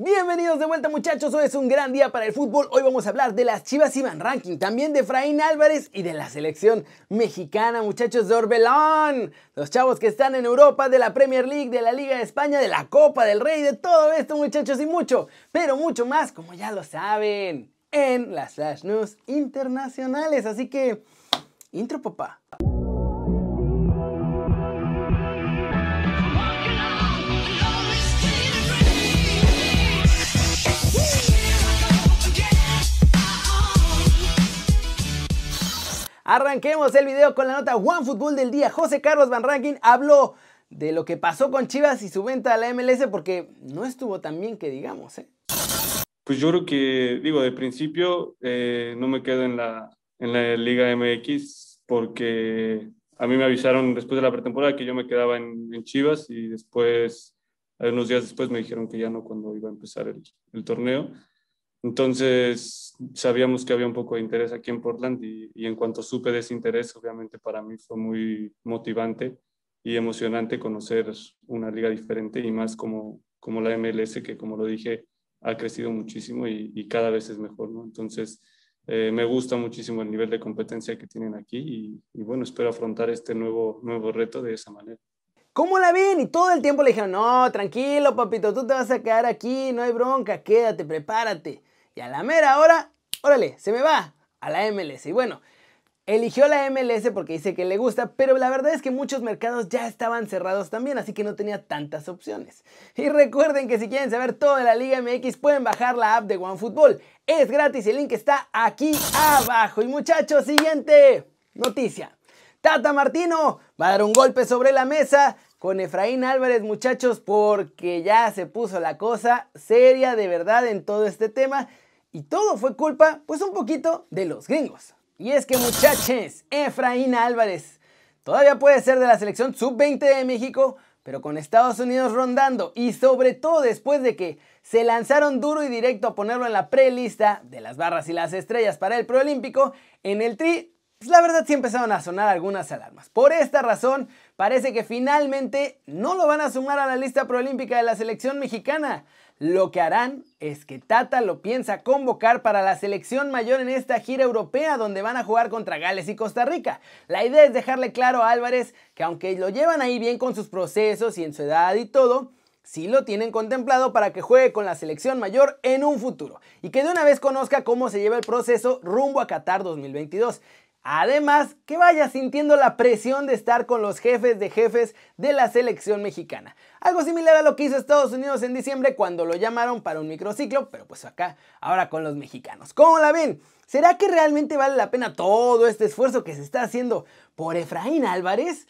Bienvenidos de vuelta muchachos, hoy es un gran día para el fútbol. Hoy vamos a hablar de las Chivas Iban Ranking, también de Efraín Álvarez y de la selección mexicana, muchachos de Orbelón. Los chavos que están en Europa, de la Premier League, de la Liga de España, de la Copa del Rey, de todo esto muchachos y mucho, pero mucho más, como ya lo saben, en las Flash News internacionales. Así que, intro papá. Arranquemos el video con la nota One Fútbol del día. José Carlos Van Rankin habló de lo que pasó con Chivas y su venta a la MLS porque no estuvo tan bien que digamos. ¿eh? Pues yo creo que, digo, de principio eh, no me quedo en la, en la Liga MX porque a mí me avisaron después de la pretemporada que yo me quedaba en, Chivas y después, unos días después me dijeron que ya no cuando iba a empezar el torneo. Entonces sabíamos que había un poco de interés aquí en Portland y, en cuanto supe de ese interés, obviamente para mí fue muy motivante y emocionante conocer una liga diferente y más como, como la MLS, que como lo dije, ha crecido muchísimo y, cada vez es mejor, ¿no? Entonces eh, me gusta muchísimo el nivel de competencia que tienen aquí y, y, bueno, espero afrontar este nuevo, nuevo reto de esa manera. ¿Cómo la ven? Y todo el tiempo le dijeron, no, tranquilo, papito, tú te vas a quedar aquí, no hay bronca, quédate, prepárate. Y a la mera hora, órale, se me va a la MLS. Y bueno, eligió la MLS porque dice que le gusta, pero la verdad es que muchos mercados ya estaban cerrados también, así que no tenía tantas opciones. Y recuerden que si quieren saber todo de la Liga MX pueden bajar la app de OneFootball. Es gratis el link está aquí abajo. Y muchachos, siguiente noticia. Tata Martino va a dar un golpe sobre la mesa con Efraín Álvarez, muchachos, porque ya se puso la cosa seria de verdad en todo este tema y todo fue culpa, pues un poquito, de los gringos. Y es que muchachos, Efraín Álvarez todavía puede ser de la selección sub-20 de México, pero con Estados Unidos rondando y sobre todo después de que se lanzaron duro y directo a ponerlo en la prelista de las barras y las estrellas para el preolímpico, en el tri, pues la verdad sí empezaron a sonar algunas alarmas. Por esta razón, parece que finalmente no lo van a sumar a la lista proolímpica de la selección mexicana. Lo que harán es que Tata lo piensa convocar para la selección mayor en esta gira europea donde van a jugar contra Gales y Costa Rica. La idea es dejarle claro a Álvarez que aunque lo llevan ahí bien con sus procesos y en su edad y todo, sí lo tienen contemplado para que juegue con la selección mayor en un futuro y que de una vez conozca cómo se lleva el proceso rumbo a Qatar 2022. Además, que vaya sintiendo la presión de estar con los jefes de jefes de la selección mexicana. Algo similar a lo que hizo Estados Unidos en diciembre cuando lo llamaron para un microciclo, pero pues acá, ahora con los mexicanos. ¿Cómo la ven? ¿Será que realmente vale la pena todo este esfuerzo que se está haciendo por Efraín Álvarez?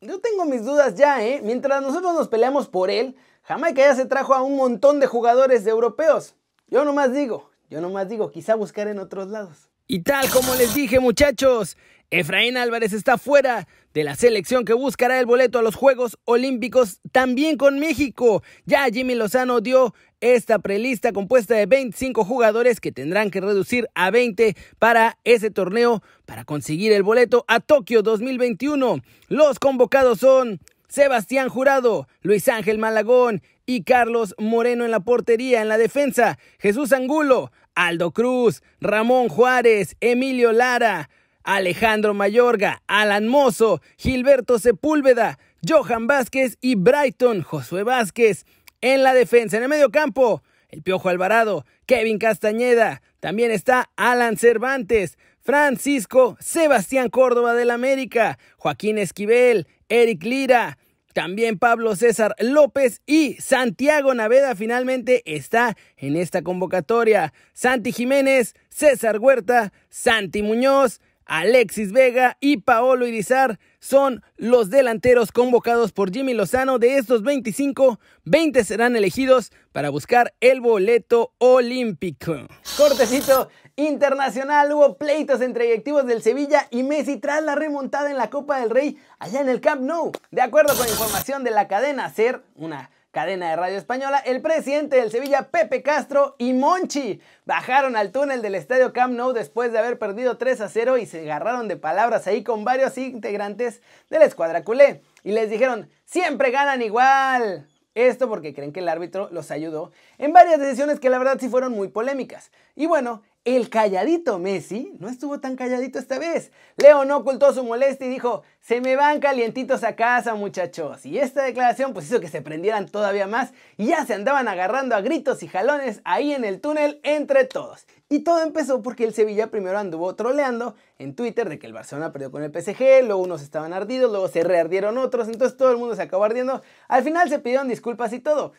Yo tengo mis dudas ya, ¿eh? Mientras nosotros nos peleamos por él, Jamaica ya se trajo a un montón de jugadores europeos. Yo nomás digo, yo nomás digo, quizá buscar en otros lados. Y tal como les dije muchachos, Efraín Álvarez está fuera de la selección que buscará el boleto a los Juegos Olímpicos también con México. Ya Jimmy Lozano dio esta prelista compuesta de 25 jugadores que tendrán que reducir a 20 para ese torneo para conseguir el boleto a Tokio 2021. Los convocados son Sebastián Jurado, Luis Ángel Malagón y Carlos Moreno en la portería, en la defensa, Jesús Angulo, Aldo Cruz, Ramón Juárez, Emilio Lara, Alejandro Mayorga, Alan Mozo, Gilberto Sepúlveda, Johan Vázquez y Brighton Josué Vázquez. En la defensa, en el medio campo, el Piojo Alvarado, Kevin Castañeda, también está Alan Cervantes, Francisco Sebastián Córdoba del América, Joaquín Esquivel, Eric Lira, también Pablo César López y Santiago Naveda finalmente está en esta convocatoria. Santi Jiménez, César Huerta, Santi Muñoz, Alexis Vega y Paolo Irizar son los delanteros convocados por Jimmy Lozano. De estos 25, 20 serán elegidos para buscar el boleto olímpico. Cortecito internacional, hubo pleitos entre directivos del Sevilla y Messi tras la remontada en la Copa del Rey allá en el Camp Nou. De acuerdo con información de la cadena SER, una cadena de radio española, el presidente del Sevilla, Pepe Castro y Monchi bajaron al túnel del estadio Camp Nou después de haber perdido 3 a 0 y se agarraron de palabras ahí con varios integrantes de la escuadra culé. Y les dijeron, siempre ganan igual. Esto porque creen que el árbitro los ayudó en varias decisiones que la verdad sí fueron muy polémicas. Y bueno, el calladito Messi no estuvo tan calladito esta vez. Leo no ocultó su molestia y dijo, se me van calientitos a casa muchachos. Y esta declaración pues hizo que se prendieran todavía más y ya se andaban agarrando a gritos y jalones ahí en el túnel entre todos. Y todo empezó porque el Sevilla primero anduvo troleando en Twitter de que el Barcelona perdió con el PSG, luego unos estaban ardidos, luego se reardieron otros, entonces todo el mundo se acabó ardiendo. Al final se pidieron disculpas y todo,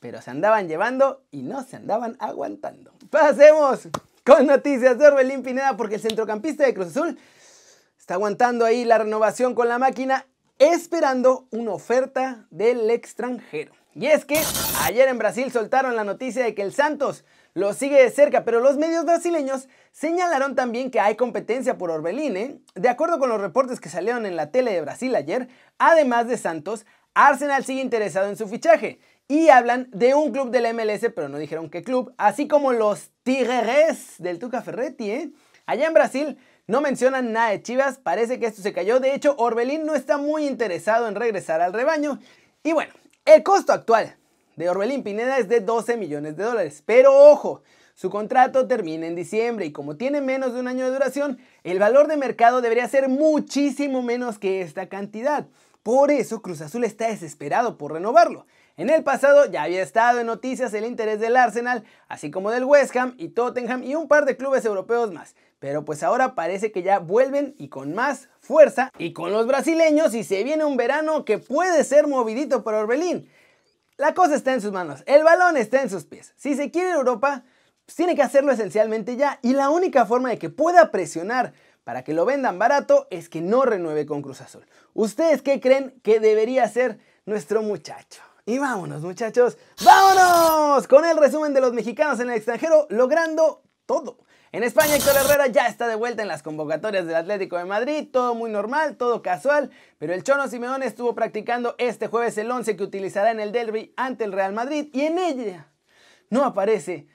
pero se andaban llevando y no se andaban aguantando. ¡Pasemos! Con noticias de Orbelín Pineda porque el centrocampista de Cruz Azul está aguantando ahí la renovación con la máquina esperando una oferta del extranjero. Y es que ayer en Brasil soltaron la noticia de que el Santos lo sigue de cerca, pero los medios brasileños señalaron también que hay competencia por Orbelín. ¿eh? De acuerdo con los reportes que salieron en la tele de Brasil ayer, además de Santos, Arsenal sigue interesado en su fichaje y hablan de un club del MLS, pero no dijeron qué club, así como los Tigres del Tuca Ferretti. ¿eh? Allá en Brasil no mencionan nada de Chivas, parece que esto se cayó. De hecho, Orbelín no está muy interesado en regresar al rebaño. Y bueno, el costo actual de Orbelín Pineda es de 12 millones de dólares. Pero ojo, su contrato termina en diciembre y como tiene menos de un año de duración, el valor de mercado debería ser muchísimo menos que esta cantidad. Por eso Cruz Azul está desesperado por renovarlo. En el pasado ya había estado en noticias el interés del Arsenal, así como del West Ham y Tottenham y un par de clubes europeos más. Pero pues ahora parece que ya vuelven y con más fuerza y con los brasileños y se viene un verano que puede ser movidito para Orbelín. La cosa está en sus manos, el balón está en sus pies. Si se quiere Europa, pues tiene que hacerlo esencialmente ya y la única forma de que pueda presionar para que lo vendan barato es que no renueve con Cruz Azul. ¿Ustedes qué creen que debería ser nuestro muchacho? Y vámonos muchachos, vámonos con el resumen de los mexicanos en el extranjero logrando todo. En España Héctor Herrera ya está de vuelta en las convocatorias del Atlético de Madrid, todo muy normal, todo casual, pero el Chono Simeone estuvo practicando este jueves el 11 que utilizará en el derby ante el Real Madrid y en ella no aparece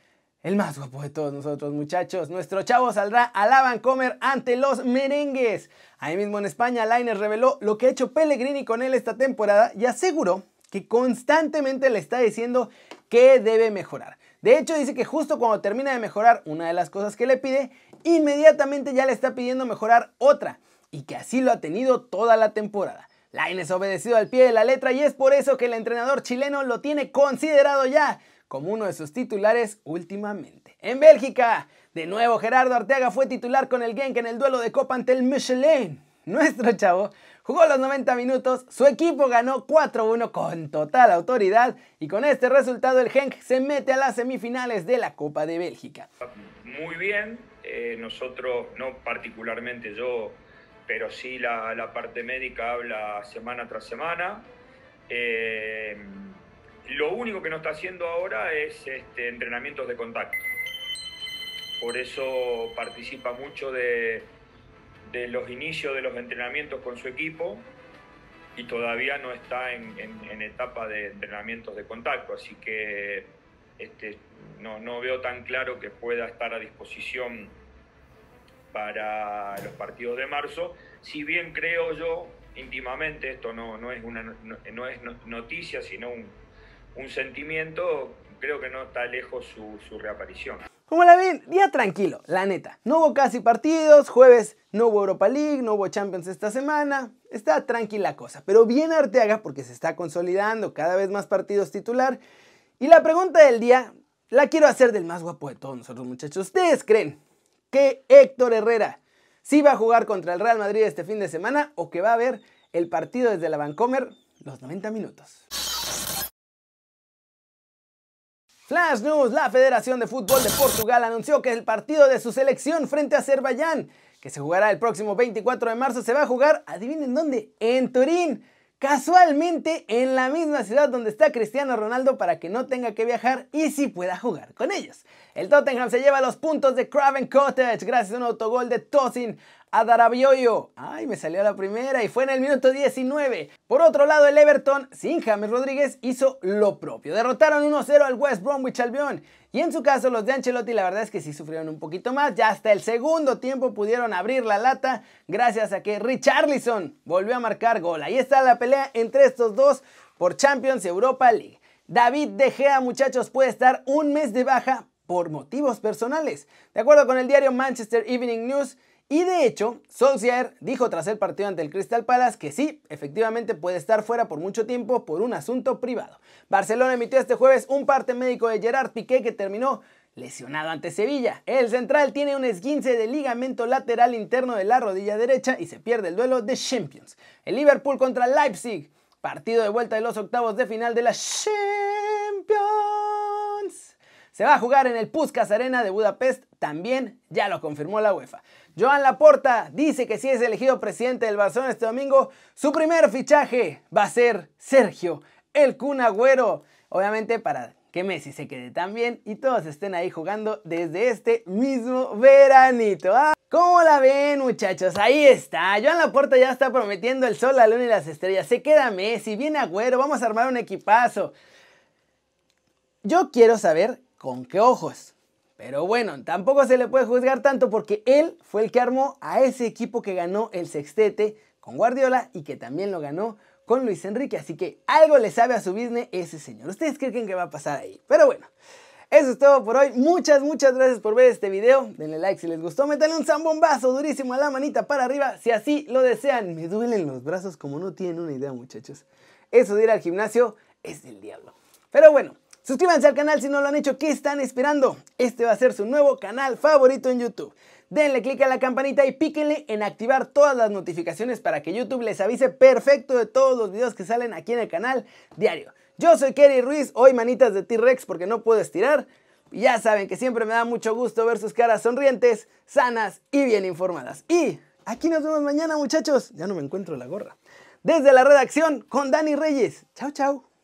el más guapo de todos nosotros muchachos. Nuestro chavo saldrá a la Vancomer ante los merengues. Ahí mismo en España, Lainez reveló lo que ha hecho Pellegrini con él esta temporada y aseguró que constantemente le está diciendo que debe mejorar. De hecho, dice que justo cuando termina de mejorar una de las cosas que le pide, inmediatamente ya le está pidiendo mejorar otra, y que así lo ha tenido toda la temporada. Lainez ha obedecido al pie de la letra y es por eso que el entrenador chileno lo tiene considerado ya como uno de sus titulares últimamente. En Bélgica, de nuevo Gerardo Arteaga fue titular con el Genk en el duelo de Copa ante el Michelin. Nuestro chavo Jugó los 90 minutos, su equipo ganó 4-1 con total autoridad y con este resultado el Genk se mete a las semifinales de la Copa de Bélgica. Muy bien, eh, nosotros, no particularmente yo, pero sí la, parte médica habla semana tras semana. Eh, lo único que no está haciendo ahora es este, entrenamientos de contacto. Por eso participa mucho de, de los inicios de los entrenamientos con su equipo y todavía no está en, etapa de entrenamientos de contacto, así que este, no, no, veo tan claro que pueda estar a disposición para los partidos de marzo, si bien creo yo íntimamente, esto no, no, es, una, no, es noticia, sino un, un, sentimiento, creo que no está lejos su, su reaparición. Como la ven, día tranquilo, la neta. No hubo casi partidos, jueves no hubo Europa League, no hubo Champions esta semana. Está tranquila cosa, pero bien Arteaga porque se está consolidando cada vez más partidos titular. Y la pregunta del día la quiero hacer del más guapo de todos nosotros muchachos. ¿Ustedes creen que Héctor Herrera sí va a jugar contra el Real Madrid este fin de semana o que va a ver el partido desde la Vancomer los 90 minutos? Flash News, la Federación de Fútbol de Portugal anunció que el partido de su selección frente a Azerbaiyán, que se jugará el próximo 24 de marzo, se va a jugar, adivinen dónde, en Turín. Casualmente en la misma ciudad donde está Cristiano Ronaldo para que no tenga que viajar y sí pueda jugar con ellos. El Tottenham se lleva los puntos de Craven Cottage gracias a un autogol de Tosin Adarabioyo. Ay, me salió la primera y fue en el minuto 19. Por otro lado, el Everton, sin James Rodríguez, hizo lo propio. Derrotaron 1-0 al West Bromwich Albion. Y en su caso, los de Ancelotti, la verdad es que sí sufrieron un poquito más. Ya hasta el segundo tiempo pudieron abrir la lata gracias a que Richarlison volvió a marcar gol. Ahí está la pelea entre estos dos por Champions Europa League. David De Gea, muchachos, puede estar un mes de baja por motivos personales. De acuerdo con el diario Manchester Evening News, y de hecho, Solskjaer dijo tras el partido ante el Crystal Palace que sí, efectivamente puede estar fuera por mucho tiempo por un asunto privado. Barcelona emitió este jueves un parte médico de Gerard Piqué que terminó lesionado ante Sevilla. El central tiene un esguince de ligamento lateral interno de la rodilla derecha y se pierde el duelo de Champions. El Liverpool contra Leipzig, partido de vuelta de los octavos de final de la Champions. Se va a jugar en el Puskas Arena de Budapest, también ya lo confirmó la UEFA. Joan Laporta dice que si es elegido presidente del Barcelona este domingo, su primer fichaje va a ser Sergio, el Kun Agüero. Obviamente para que Messi se quede tan bien y todos estén ahí jugando desde este mismo veranito. ¿ah? ¿Cómo la ven muchachos? Ahí está. Joan Laporta ya está prometiendo el sol, la luna y las estrellas. Se queda Messi, viene Agüero, vamos a armar un equipazo. Yo quiero saber con qué ojos. Pero bueno, tampoco se le puede juzgar tanto porque él fue el que armó a ese equipo que ganó el sextete con Guardiola y que también lo ganó con Luis Enrique. Así que algo le sabe a su business ese señor. ¿Ustedes creen que va a pasar ahí? Pero bueno. Eso es todo por hoy. Muchas, muchas gracias por ver este video. Denle like si les gustó. Métanle un zambombazo durísimo a la manita para arriba si así lo desean. Me duelen los brazos como no tienen una idea, muchachos. Eso de ir al gimnasio es del diablo. Pero bueno, Suscríbanse al canal si no lo han hecho, ¿qué están esperando? Este va a ser su nuevo canal favorito en YouTube. Denle click a la campanita y píquenle en activar todas las notificaciones para que YouTube les avise perfecto de todos los videos que salen aquí en el canal diario. Yo soy Kerry Ruiz, hoy manitas de T-Rex porque no puedo estirar. Ya saben que siempre me da mucho gusto ver sus caras sonrientes, sanas y bien informadas. Y aquí nos vemos mañana muchachos. Ya no me encuentro la gorra. Desde la redacción con Dani Reyes. Chao, chao.